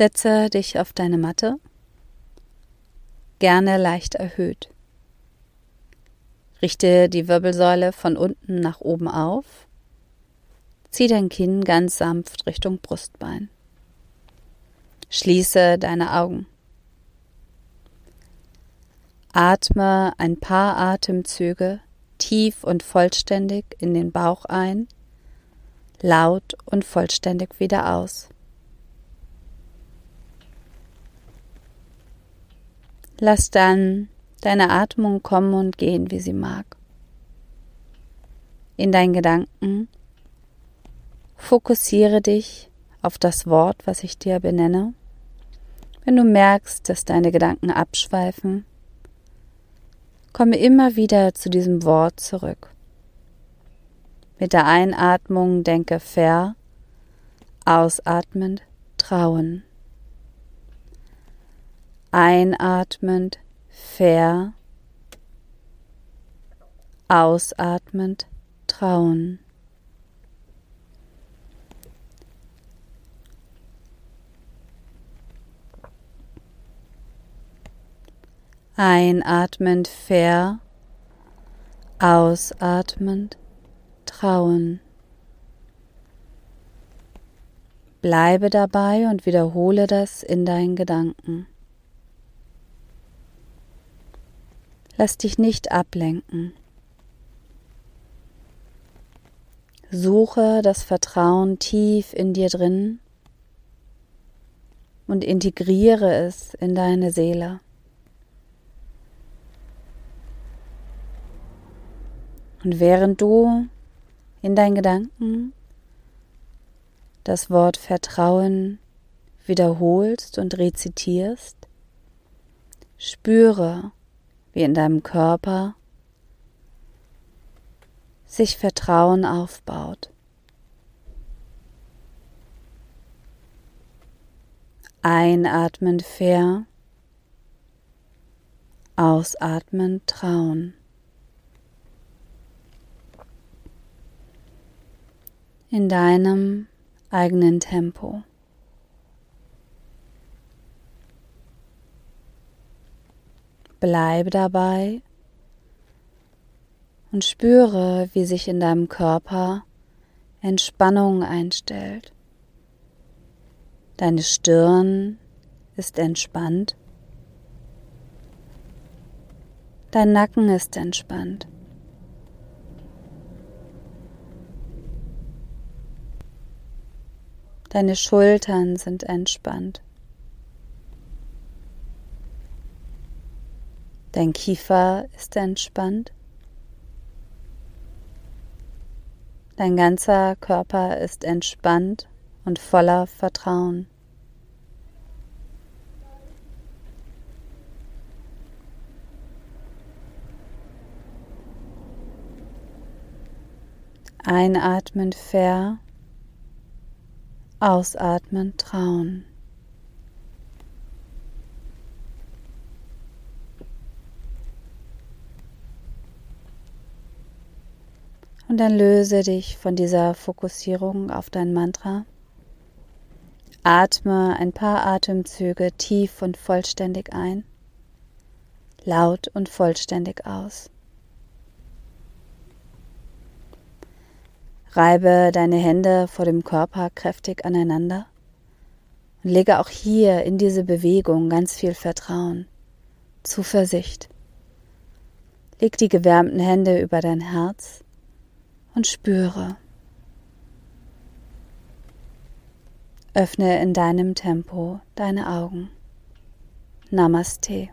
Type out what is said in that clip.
Setze dich auf deine Matte, gerne leicht erhöht. Richte die Wirbelsäule von unten nach oben auf. Zieh dein Kinn ganz sanft Richtung Brustbein. Schließe deine Augen. Atme ein paar Atemzüge tief und vollständig in den Bauch ein, laut und vollständig wieder aus. Lass dann deine Atmung kommen und gehen, wie sie mag. In deinen Gedanken fokussiere dich auf das Wort, was ich dir benenne. Wenn du merkst, dass deine Gedanken abschweifen, komme immer wieder zu diesem Wort zurück. Mit der Einatmung denke fair, ausatmend trauen. Einatmend fair, ausatmend trauen. Einatmend fair, ausatmend trauen. Bleibe dabei und wiederhole das in deinen Gedanken. Lass dich nicht ablenken. Suche das Vertrauen tief in dir drin und integriere es in deine Seele. Und während du in deinen Gedanken das Wort Vertrauen wiederholst und rezitierst, spüre, wie in deinem Körper sich Vertrauen aufbaut. Einatmend fair, ausatmend trauen. In deinem eigenen Tempo. Bleibe dabei und spüre, wie sich in deinem Körper Entspannung einstellt. Deine Stirn ist entspannt. Dein Nacken ist entspannt. Deine Schultern sind entspannt. Dein Kiefer ist entspannt. Dein ganzer Körper ist entspannt und voller Vertrauen. Einatmend fair, ausatmend trauen. Und dann löse dich von dieser Fokussierung auf dein Mantra. Atme ein paar Atemzüge tief und vollständig ein, laut und vollständig aus. Reibe deine Hände vor dem Körper kräftig aneinander und lege auch hier in diese Bewegung ganz viel Vertrauen, Zuversicht. Leg die gewärmten Hände über dein Herz und spüre. Öffne in deinem Tempo deine Augen. Namaste.